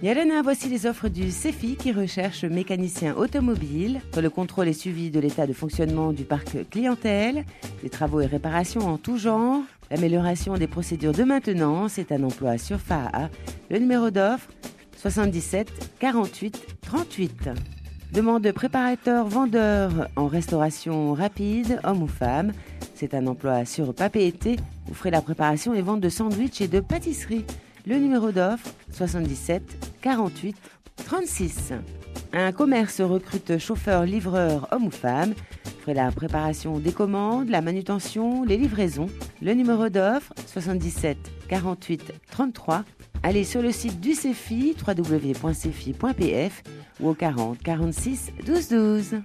Yalena, voici les offres du CEFI qui recherche mécanicien automobile pour le contrôle et suivi de l'état de fonctionnement du parc clientèle, des travaux et réparations en tout genre, l'amélioration des procédures de maintenance est un emploi sur FAA. Le numéro d'offre 77 48 38. Demande de préparateur vendeur en restauration rapide, homme ou femme. C'est un emploi sur papier été. Vous ferez la préparation et vente de sandwichs et de pâtisseries. Le numéro d'offre 77 48 36. Un commerce recrute chauffeur, livreur, homme ou femme. Ferez la préparation des commandes, la manutention, les livraisons. Le numéro d'offre 77 48 33. Allez sur le site du CEFI www.cefi.pf ou au 40 46 12 12.